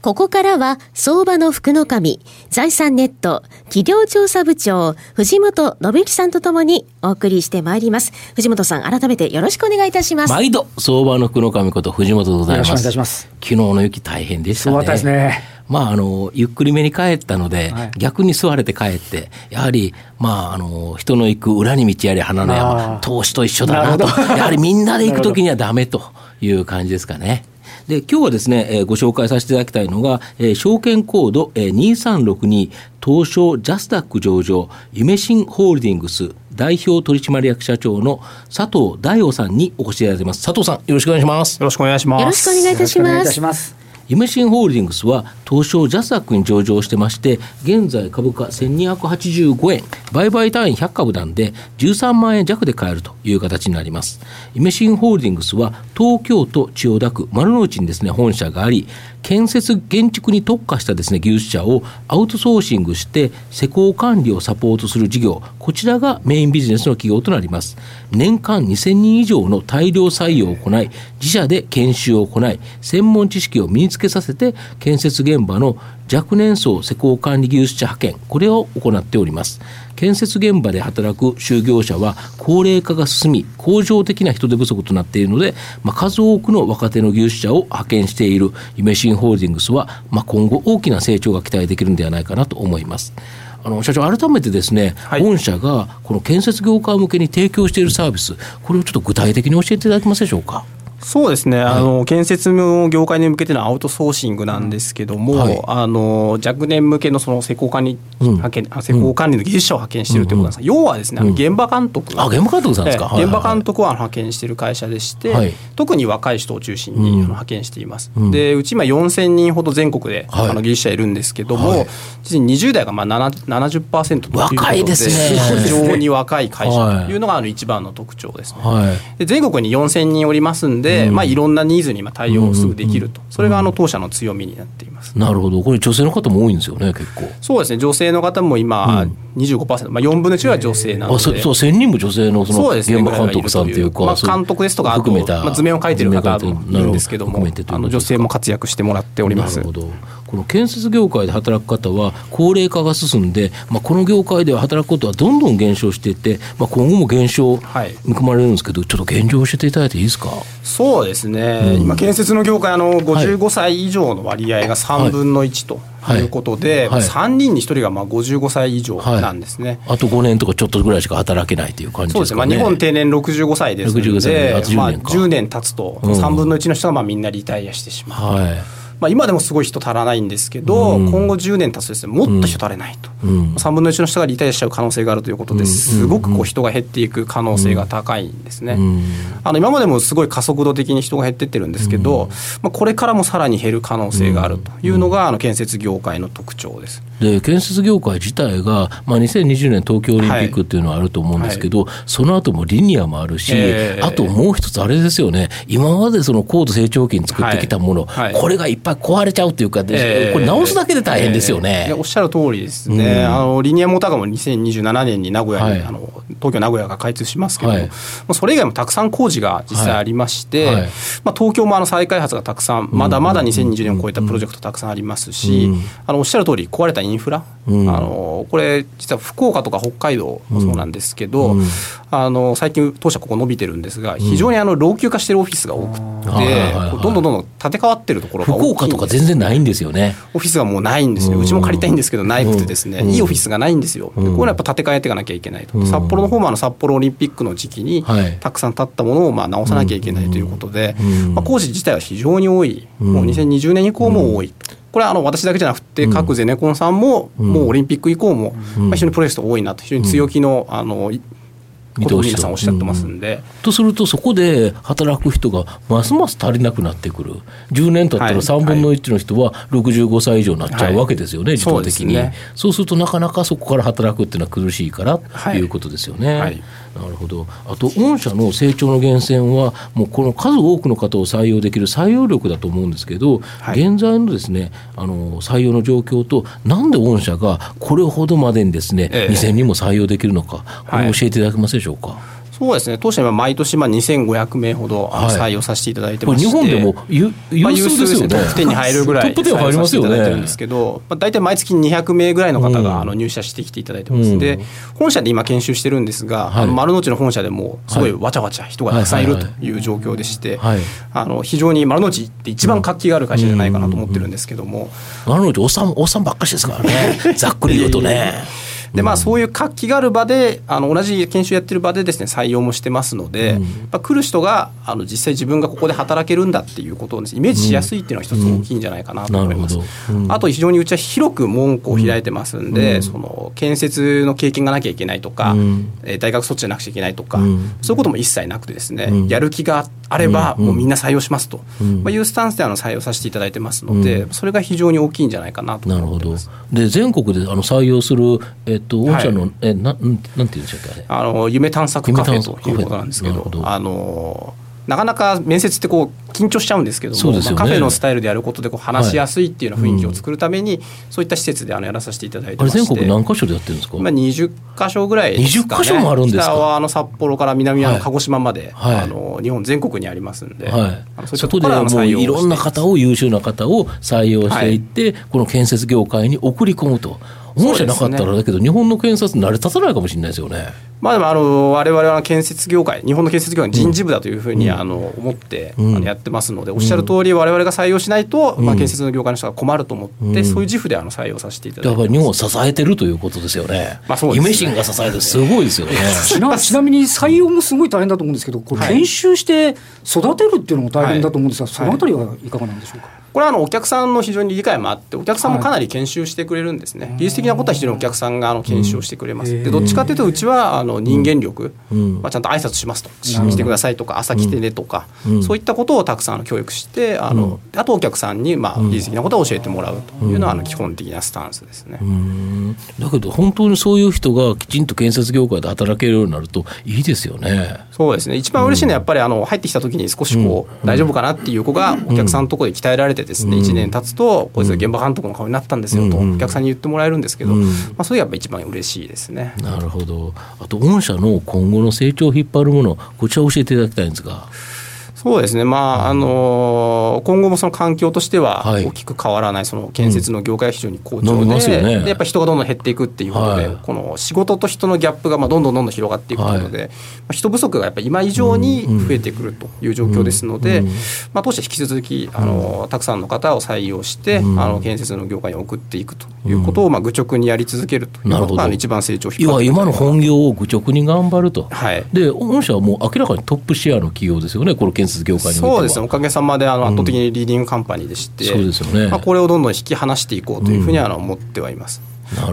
ここからは、相場の福の神、財産ネット、企業調査部長、藤本信之さんとともにお送りしてまいります。藤本さん、改めてよろしくお願いいたします。毎度、相場の福の神こと藤本でございます。よろしくお願いいたします。昨日の雪大変でしたね。そうですね。まあ、あの、ゆっくりめに帰ったので、はい、逆に座れて帰って、やはり、まあ、あの、人の行く裏に道やり花の山、投資と一緒だなと。やはりみんなで行くときにはダメという感じですかね。で、今日はですね、えー、ご紹介させていただきたいのが、えー、証券コード、えー、2362東証ジャスダック上場、夢新ホールディングス代表取締役社長の佐藤大夫さんにお越しいただいてます。佐藤さん、よろしくお願いします。よろしくお願いします。よろしくお願いいたします。夢新ホールディングスは東証ジャスダックに上場してまして現在株価1285円。売買単位100株なんで13万円弱で買えるという形になります。夢新ホールディングスは東京都千代田区丸の内にですね本社があり建設建築に特化したですね技術者をアウトソーシングして施工管理をサポートする事業。こちらがメインビジネスの企業となります。年間2000人以上の大量採用を行い自社で研修を行い専門知識を身につけさせて建設現場の若年層施工管理技術者派遣これを行っております。建設現場で働く就業者は高齢化が進み恒常的な人手不足となっているので、まあ、数多くの若手の技術者を派遣している。イメシンホールディングスは、まあ、今後大きな成長が期待できるんではないかなと思います。あの社長、改めてですね、はい、御社がこの建設業界向けに提供しているサービス、これをちょっと具体的に教えていただけますでしょうか？そうですね、はい、あの建設の業界に向けてのアウトソーシングなんですけども、はい、あの若年向けのその施工管理、派遣施工管理の技術者を派遣しているということなんですが、要はですね、現場監督、あ現場監督さんですか、現場監督は派遣している会社でして、特に若い人を中心に派遣しています。でうち今4000人ほど全国で、あの技術者いるんですけども、実に20代がまあ70%という若いですね、非常に若い会社というのがあの一番の特徴ですね。で全国に4000人おりますんで、まあ、いろんなニーズに対応すぐできると、それがあの当社の強みになっています。なるほど、これ、女性の方も多いんですよね、結構。そうですね、女性の方も今、25%、まあ、4分の1は女性なので、あそうそう1000人も女性のその現場監督さんというか、まあ、監督ですとか、あと、まあ、図面を描いてる方もいるんですけども、あの女性も活躍してもらっております。なるほどこの建設業界で働く方は高齢化が進んで、まあ、この業界では働くことはどんどん減少していって、まあ、今後も減少見込まれるんですけど、はい、ちょっと現状を教えていただいていいですか？そうですね、うん、今、建設の業界、あの55歳以上の割合が3分の1と。い。うことで、はい。はい、3人に1人がまあ55歳以上なんですね、はい、あと5年とかちょっとぐらいしか働けないという感じですか、ね、そうですね、まあ、日本定年65歳ですので、あまあ、10年経つと、3分の1の人がまあみんなリタイアしてしまう。はいまあ、今でもすごい人足らないんですけど、うん、今後10年経つとですねもっと人足りないと、うん、3分の1の人がリタイアしちゃう可能性があるということですごくこう人が減っていく可能性が高いんですね、うん、あの今までもすごい加速度的に人が減ってってるんですけど、まあ、これからもさらに減る可能性があるというのがあの建設業界の特徴です。で建設業界自体が、まあ、2020年東京オリンピックっていうのはあると思うんですけど、はい。はい、その後もリニアもあるし、えー、あともう一つあれですよね。今までその高度成長期に作ってきたもの、はい。はい、これがいっぱい壊れちゃうっていうか、えー、これ直すだけで大変ですよね。えー、おっしゃる通りですね、うん、あのリニアモーターがも2027年に名古屋に、あの東京名古屋が開通しますけども、はい、それ以外もたくさん工事が実際ありまして、はい、まあ、東京もあの再開発がたくさんまだまだ2020年を超えたプロジェクトたくさんありますし、うん、あのおっしゃる通り壊れたインフラ、うん、あのこれ実は福岡とか北海道もそうなんですけど、あの最近当社ここ伸びてるんですが非常にあの老朽化してるオフィスが多くて、どんどんどんどん建て替わってるところが福岡とか全然ないんですよね。オフィスがもうないんですよ。うちも借りたいんですけどないくてですね、いいオフィスがないんですよ、こういうのはやっぱ建て替えていかなきゃいけないと、札幌の方もあの札幌オリンピックの時期にたくさん建ったものをまあ直さなきゃいけないということで、まあ、工事自体は非常に多い。もう2020年以降も多い。これはあの私だけじゃなくて各ゼネコンさんももうオリンピック以降も非常にプロジェクト多いなと。非常に強気のあのことを皆さんおっしゃってますんで。うん、とすると、そこで働く人がますます足りなくなってくる、10年経ったら3分の1の人は65歳以上になっちゃうわけですよね、はい、自動的に。そう、ね,、すると、なかなかそこから働くっていうのは苦しいからとい。うことですよね。はい。なるほど。あと御社の成長の源泉はもうこの数多くの方を採用できる採用力だと思うんですけど、はい、現在のですねあの採用の状況となんで御社がこれほどまでにですね、ええ、2000人も採用できるのかこれを教えていただけますでしょうか？はいそうですね。当社は毎年まあ2500名ほど採用させていただいてまして、日本でも有有数ですよね、トップ10に入るぐらいトップ10入りますよね。るんですけど、まあ、大体毎月200名ぐらいの方があの入社してきていただいてます、うん、で本社で今研修してるんですが、はい、丸の内の本社でもすごいわちゃわちゃ人がたくさんいるという状況でして、あの非常に丸の内って一番活気がある会社じゃないかなと思ってるんですけども、丸の内おっさんおっさんばっかしですからね。ざっくり言うとね。でまあ、そういう活気がある場であの同じ研修やってる場でですね採用もしてますので、うん、まあ、来る人があの実際自分がここで働けるんだっていうことを、ね、イメージしやすいっていうのは一つ大きいんじゃないかなと思います。あと非常にうちは広く門戸を開いてますんで、その建設の経験がなきゃいけないとか、うん、大学卒じゃなくちゃいけないとか、そういうことも一切なくてですね、やる気があればもうみんな採用しますと、まあ、いうスタンスであの採用させていただいてますので、それが非常に大きいんじゃないかなと思ってます。で全国であの採用する、えっと、御社の、はいえななんていうんでしょうかあの夢探索カフェということなんですけどあのなかなか面接ってこう緊張しちゃうんですけども、ね。まあ、カフェのスタイルでやることでこう話しやすいっていうような雰囲気を作るために、はい。うん、そういった施設であのやらさせていただいてまして。全国何箇所でやってるんですか？今20箇所ぐらいですか、ね、20箇所もあるんですか？北はあの札幌から南は鹿児島まで、はい、あの日本全国にありますんで、はい、そこでもういろんな方を優秀な方を採用していって、この建設業界に送り込むと。本社なかったらだけど、日本の検察成り立たないかもしれないですよね。まあでもあの我々は建設業界日本の建設業界の人事部だというふうにあの思ってあのやってますので、おっしゃる通り我々が採用しないと、まあ建設の業界の人が困ると思って、そういう自負であの採用させていただいてだから日本を支えてるということですよね。まあそうですね。夢心が支えてすごいですよね。ちなちなみに採用もすごい大変だと思うんですけど、これ研修して育てるっていうのも大変だと思うんですが、そのあたりはいかがなんでしょうか？これはあのお客さんの非常に理解もあってお客さんもかなり研修してくれるんですね、はい、技術的なことは非常にお客さんがあの研修をしてくれます、うん、でどっちかというとうちはあの人間力、うん、まあ、ちゃんと挨拶しますと。来てくださいとか朝来てねとか、うん、そういったことをたくさん教育してあの、あとお客さんにまあ技術的なことを教えてもらうというのはあの基本的なスタンスですね、だけど本当にそういう人がきちんと建設業界で働けるようになるといいですよね。そうですね。一番嬉しいのはやっぱりあの入ってきた時に少しこう、大丈夫かなっていう子がお客さんのところで鍛えられてですね、1年経つとこいつ現場監督の顔になったんですよとお客さんに言ってもらえるんですけど、まあ、それがやっぱ一番嬉しいですね。なるほど。あと御社の今後の成長を引っ張るものこちら教えていただきたいんですが。そうですね、まああの今後もその環境としては大きく変わらない、その建設の業界は非常に好調で,、ね、でやっぱり人がどんどん減っていくっていうことで、はい、この仕事と人のギャップがまあどんどんどんどん広がっていくということで、はい、まあ、人不足がやっぱり今以上に増えてくるという状況ですので、まあ、当社引き続きあのたくさんの方を採用して、あの建設の業界に送っていくということをまあ愚直にやり続けるということが一番成長を引っ張って今の本業を愚直に頑張ると、はい、で御社はもう明らかにトップシェアの企業ですよね、この建設業界にそうですね、おかげさまであの圧倒的にリーディングカンパニーでして、ね。まあ、これをどんどん引き離していこうというふうには思ってはいます。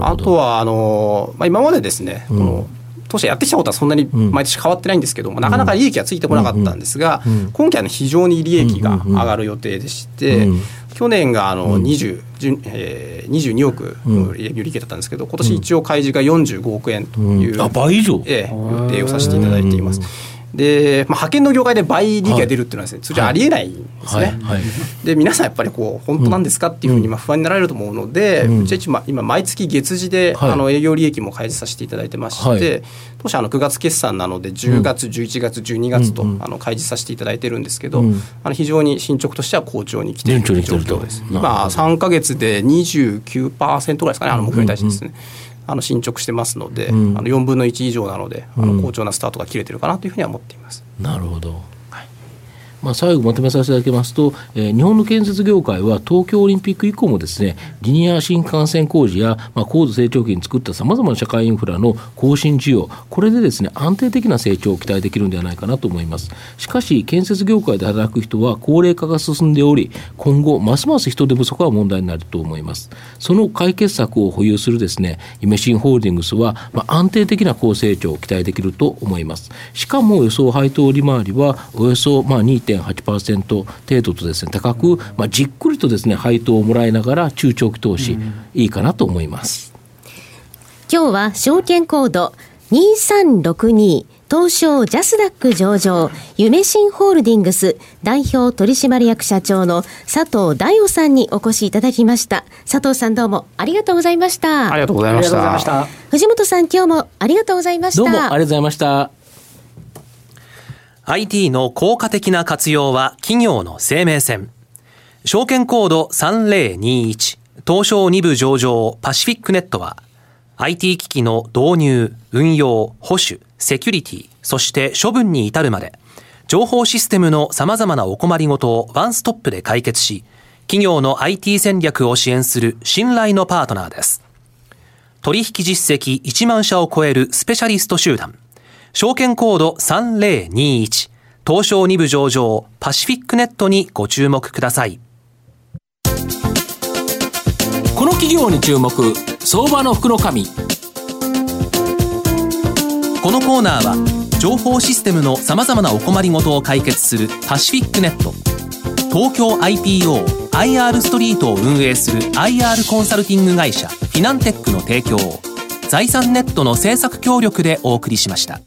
あとはあの、まあ、今までですね、この当社やってきたことはそんなに毎年変わってないんですけども、なかなか利益がついてこなかったんですが、今期は、ね、非常に利益が上がる予定でして、去年があの20、えー、22億の利益だったんですけど、今年一応開示が45億円という、あ倍以上、ええ、予定をさせていただいています。で、まあ、派遣の業界で倍利益が出るっていうのはですね、通常ありえないんですね。で皆さんやっぱりこう本当なんですかっていうふうにまあ不安になられると思うので、うちは今毎月月次であの営業利益も開示させていただいてまして、当社あの9月決算なので10月、11月12月とあの開示させていただいてるんですけど、あの非常に進捗としては好調に来ている状況です。今3か月で29%ぐらいですかねあの目標に対してですね。あの進捗してますので、うん、あの4分の1以上なので、あの好調なスタートが切れてるかなというふうには思っています。なるほど、はいまあ、最後まとめさせていただきますと、えー、日本の建設業界は東京オリンピック以降もですねリニア新幹線工事や、まあ、高度成長期に作ったさまざまな社会インフラの更新需要これでですね安定的な成長を期待できるんではないかなと思います。しかし建設業界で働く人は高齢化が進んでおり今後ますます人手不足は問題になると思います。その解決策を保有するですねイメシンホールディングスは、まあ、安定的な高成長を期待できると思います。しかも予想配当利回りはおよそまあ2.8%程度とですね高く、まあ、じっくりとですね配当をもらいながら中長期投資、いいかなと思います今日は証券コード2362東証ジャスダック上場、夢新ホールディングス代表取締役社長の佐藤大夫さんにお越しいただきました。佐藤さんどうもありがとうございました。ありがとうございました。した藤本さん今日もありがとうございました。どうもありがとうございました。IT の効果的な活用は企業の生命線。証券コード3021東証2部上場パシフィックネットは IT 機器の導入、運用、保守、セキュリティ、そして処分に至るまで、情報システムの様々なお困りごとをワンストップで解決し、企業の IT 戦略を支援する信頼のパートナーです。取引実績1万社を超えるスペシャリスト集団、証券コード3021、東証2部上場パシフィックネットにご注目ください。この企業に注目相場の福の神このコーナーは情報システムのさまざまなお困りごとを解決するパシフィックネット東京 IPOIR ストリートを運営する IR コンサルティング会社フィナンテックの提供を財産ネットの政策協力でお送りしました。